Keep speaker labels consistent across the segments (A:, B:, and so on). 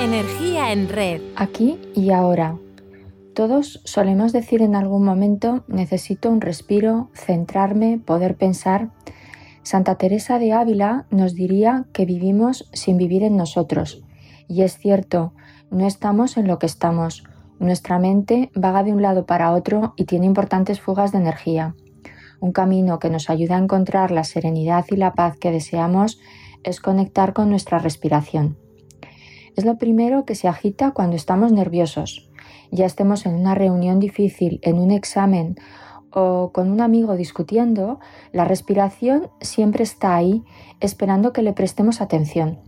A: Energía en red.
B: Aquí y ahora. Todos solemos decir en algún momento necesito un respiro, centrarme, poder pensar. Santa Teresa de Ávila nos diría que vivimos sin vivir en nosotros. Y es cierto, no estamos en lo que estamos. Nuestra mente vaga de un lado para otro y tiene importantes fugas de energía. Un camino que nos ayuda a encontrar la serenidad y la paz que deseamos es conectar con nuestra respiración. Es lo primero que se agita cuando estamos nerviosos. Ya estemos en una reunión difícil, en un examen o con un amigo discutiendo, la respiración siempre está ahí esperando que le prestemos atención.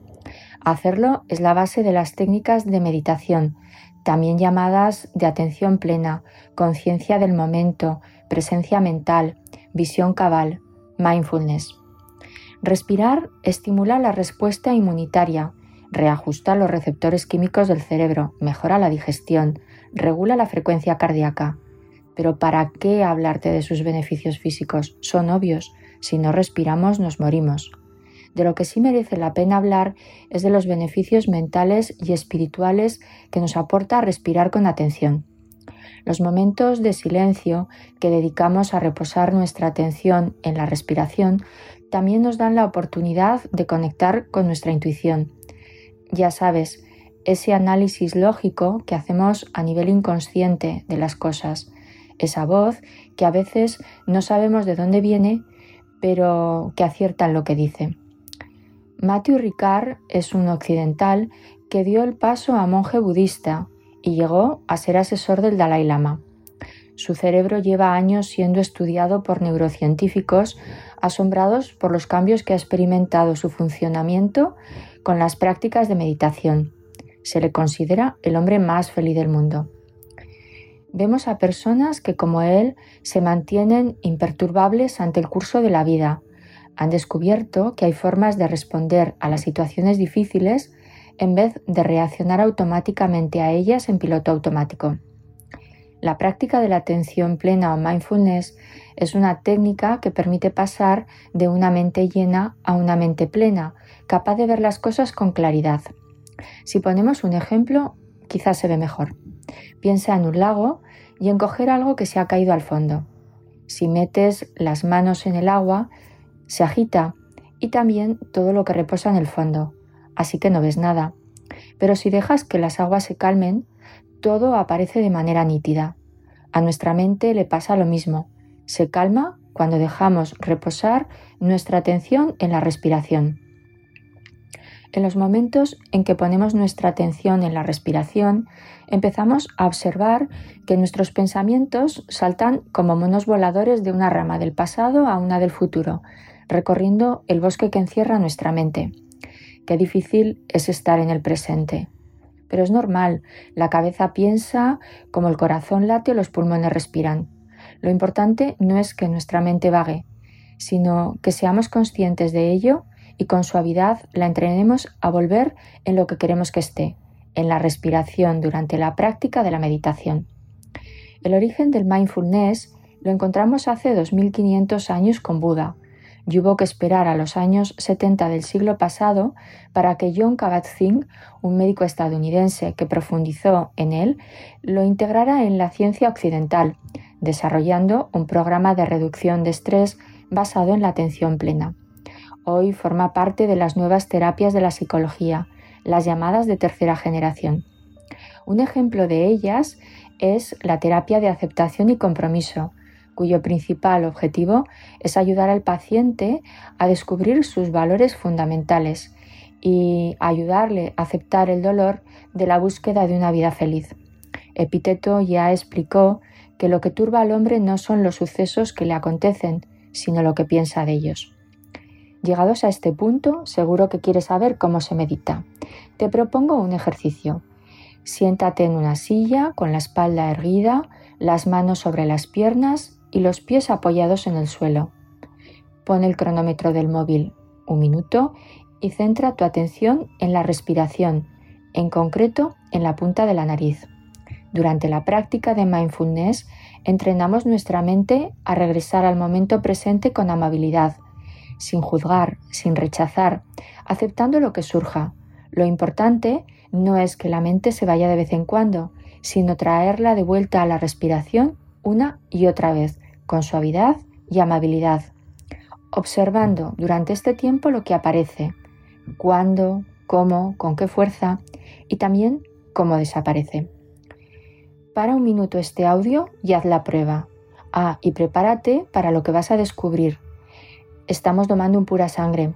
B: Hacerlo es la base de las técnicas de meditación, también llamadas de atención plena, conciencia del momento, presencia mental, visión cabal, mindfulness. Respirar estimula la respuesta inmunitaria, reajusta los receptores químicos del cerebro, mejora la digestión, regula la frecuencia cardíaca. Pero ¿para qué hablarte de sus beneficios físicos? Son obvios. Si no respiramos nos morimos. De lo que sí merece la pena hablar es de los beneficios mentales y espirituales que nos aporta respirar con atención. Los momentos de silencio que dedicamos a reposar nuestra atención en la respiración también nos dan la oportunidad de conectar con nuestra intuición. Ya sabes, ese análisis lógico que hacemos a nivel inconsciente de las cosas, esa voz que a veces no sabemos de dónde viene, pero que acierta en lo que dice. Matthew Ricard es un occidental que dio el paso a monje budista y llegó a ser asesor del Dalai Lama. Su cerebro lleva años siendo estudiado por neurocientíficos asombrados por los cambios que ha experimentado su funcionamiento con las prácticas de meditación. Se le considera el hombre más feliz del mundo. Vemos a personas que como él se mantienen imperturbables ante el curso de la vida. Han descubierto que hay formas de responder a las situaciones difíciles en vez de reaccionar automáticamente a ellas en piloto automático. La práctica de la atención plena o mindfulness es una técnica que permite pasar de una mente llena a una mente plena, capaz de ver las cosas con claridad. Si ponemos un ejemplo, quizás se ve mejor. Piensa en un lago y en coger algo que se ha caído al fondo. Si metes las manos en el agua, se agita y también todo lo que reposa en el fondo, así que no ves nada. Pero si dejas que las aguas se calmen, todo aparece de manera nítida. A nuestra mente le pasa lo mismo. Se calma cuando dejamos reposar nuestra atención en la respiración. En los momentos en que ponemos nuestra atención en la respiración, empezamos a observar que nuestros pensamientos saltan como monos voladores de una rama del pasado a una del futuro, recorriendo el bosque que encierra nuestra mente. Qué difícil es estar en el presente pero es normal. La cabeza piensa como el corazón late o los pulmones respiran. Lo importante no es que nuestra mente vague, sino que seamos conscientes de ello y con suavidad la entrenemos a volver en lo que queremos que esté, en la respiración durante la práctica de la meditación. El origen del mindfulness lo encontramos hace 2500 años con Buda, y hubo que esperar a los años 70 del siglo pasado para que John Kabat-Zinn, un médico estadounidense que profundizó en él, lo integrara en la ciencia occidental, desarrollando un programa de reducción de estrés basado en la atención plena. Hoy forma parte de las nuevas terapias de la psicología, las llamadas de tercera generación. Un ejemplo de ellas es la terapia de aceptación y compromiso, cuyo principal objetivo es ayudar al paciente a descubrir sus valores fundamentales y ayudarle a aceptar el dolor de la búsqueda de una vida feliz. Epíteto ya explicó que lo que turba al hombre no son los sucesos que le acontecen, sino lo que piensa de ellos. Llegados a este punto, seguro que quieres saber cómo se medita. Te propongo un ejercicio. Siéntate en una silla con la espalda erguida, las manos sobre las piernas y los pies apoyados en el suelo. Pon el cronómetro del móvil un minuto y centra tu atención en la respiración, en concreto en la punta de la nariz. Durante la práctica de mindfulness entrenamos nuestra mente a regresar al momento presente con amabilidad, sin juzgar, sin rechazar, aceptando lo que surja. Lo importante no es que la mente se vaya de vez en cuando, sino traerla de vuelta a la respiración una y otra vez, con suavidad y amabilidad, observando durante este tiempo lo que aparece, cuándo, cómo, con qué fuerza y también cómo desaparece. Para un minuto este audio y haz la prueba. Ah, y prepárate para lo que vas a descubrir. Estamos tomando un pura sangre.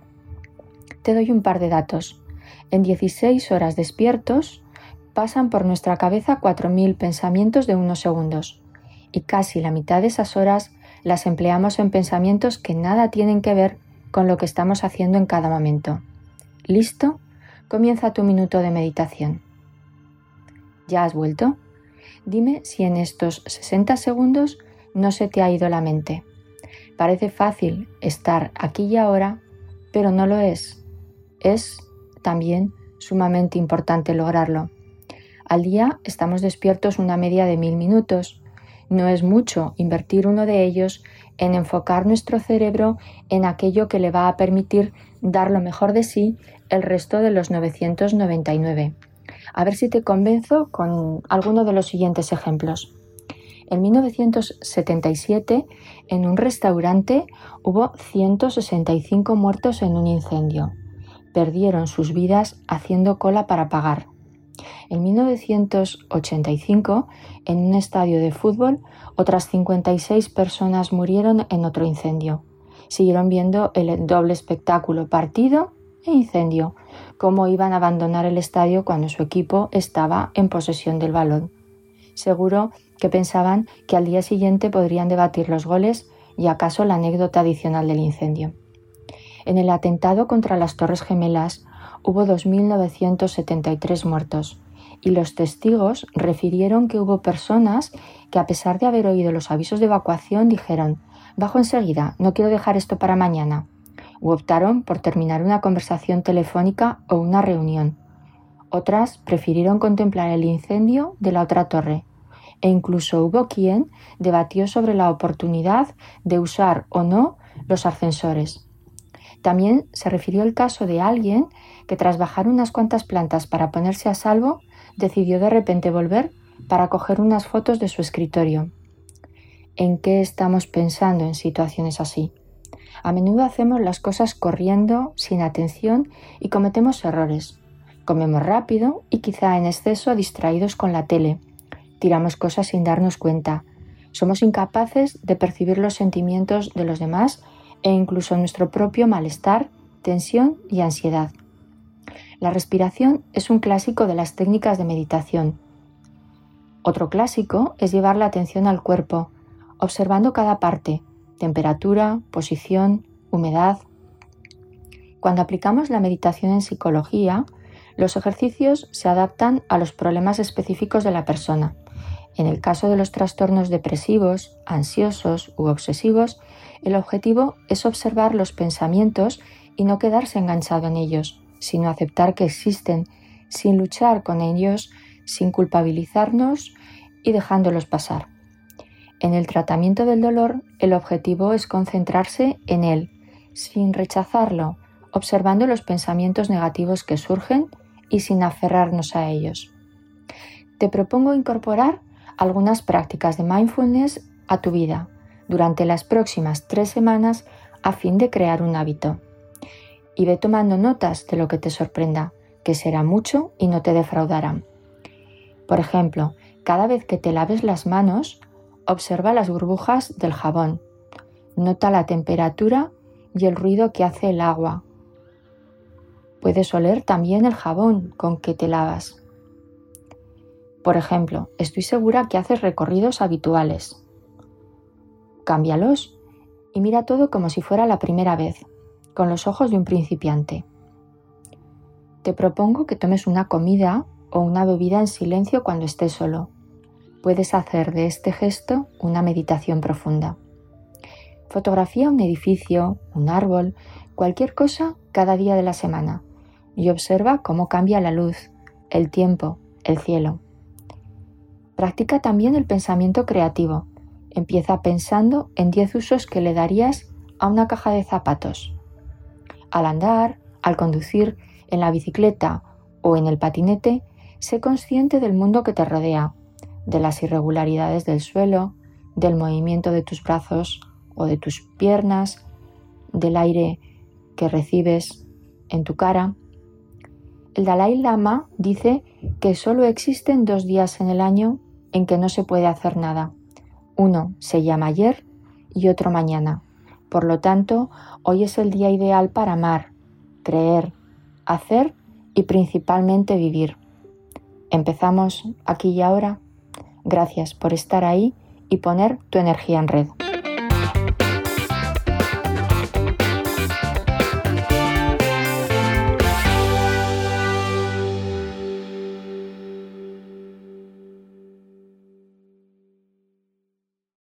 B: Te doy un par de datos. En 16 horas despiertos pasan por nuestra cabeza 4.000 pensamientos de unos segundos y casi la mitad de esas horas las empleamos en pensamientos que nada tienen que ver con lo que estamos haciendo en cada momento. ¿Listo? Comienza tu minuto de meditación. ¿Ya has vuelto? Dime si en estos 60 segundos no se te ha ido la mente. Parece fácil estar aquí y ahora, pero no lo es. Es también sumamente importante lograrlo. Al día estamos despiertos una media de mil minutos. No es mucho invertir uno de ellos en enfocar nuestro cerebro en aquello que le va a permitir dar lo mejor de sí el resto de los 999. A ver si te convenzo con alguno de los siguientes ejemplos. En 1977, en un restaurante hubo 165 muertos en un incendio. Perdieron sus vidas haciendo cola para pagar. En 1985, en un estadio de fútbol, otras 56 personas murieron en otro incendio. Siguieron viendo el doble espectáculo partido e incendio, cómo iban a abandonar el estadio cuando su equipo estaba en posesión del balón. Seguro que pensaban que al día siguiente podrían debatir los goles y acaso la anécdota adicional del incendio. En el atentado contra las Torres Gemelas hubo 2.973 muertos y los testigos refirieron que hubo personas que a pesar de haber oído los avisos de evacuación dijeron Bajo enseguida, no quiero dejar esto para mañana u optaron por terminar una conversación telefónica o una reunión. Otras prefirieron contemplar el incendio de la otra torre e incluso hubo quien debatió sobre la oportunidad de usar o no los ascensores. También se refirió el caso de alguien que tras bajar unas cuantas plantas para ponerse a salvo, decidió de repente volver para coger unas fotos de su escritorio. ¿En qué estamos pensando en situaciones así? A menudo hacemos las cosas corriendo, sin atención y cometemos errores. Comemos rápido y quizá en exceso distraídos con la tele. Tiramos cosas sin darnos cuenta. Somos incapaces de percibir los sentimientos de los demás e incluso nuestro propio malestar, tensión y ansiedad. La respiración es un clásico de las técnicas de meditación. Otro clásico es llevar la atención al cuerpo, observando cada parte, temperatura, posición, humedad. Cuando aplicamos la meditación en psicología, los ejercicios se adaptan a los problemas específicos de la persona. En el caso de los trastornos depresivos, ansiosos u obsesivos, el objetivo es observar los pensamientos y no quedarse enganchado en ellos, sino aceptar que existen, sin luchar con ellos, sin culpabilizarnos y dejándolos pasar. En el tratamiento del dolor, el objetivo es concentrarse en él, sin rechazarlo, observando los pensamientos negativos que surgen y sin aferrarnos a ellos. Te propongo incorporar algunas prácticas de mindfulness a tu vida durante las próximas tres semanas a fin de crear un hábito. Y ve tomando notas de lo que te sorprenda, que será mucho y no te defraudará. Por ejemplo, cada vez que te laves las manos, Observa las burbujas del jabón. Nota la temperatura y el ruido que hace el agua. Puedes oler también el jabón con que te lavas. Por ejemplo, estoy segura que haces recorridos habituales. Cámbialos y mira todo como si fuera la primera vez, con los ojos de un principiante. Te propongo que tomes una comida o una bebida en silencio cuando estés solo puedes hacer de este gesto una meditación profunda. Fotografía un edificio, un árbol, cualquier cosa cada día de la semana y observa cómo cambia la luz, el tiempo, el cielo. Practica también el pensamiento creativo. Empieza pensando en 10 usos que le darías a una caja de zapatos. Al andar, al conducir, en la bicicleta o en el patinete, sé consciente del mundo que te rodea, de las irregularidades del suelo, del movimiento de tus brazos o de tus piernas, del aire que recibes en tu cara. El Dalai Lama dice que solo existen dos días en el año en que no se puede hacer nada. Uno se llama ayer y otro mañana. Por lo tanto, hoy es el día ideal para amar, creer, hacer y principalmente vivir. Empezamos aquí y ahora. Gracias por estar ahí y poner tu energía en red.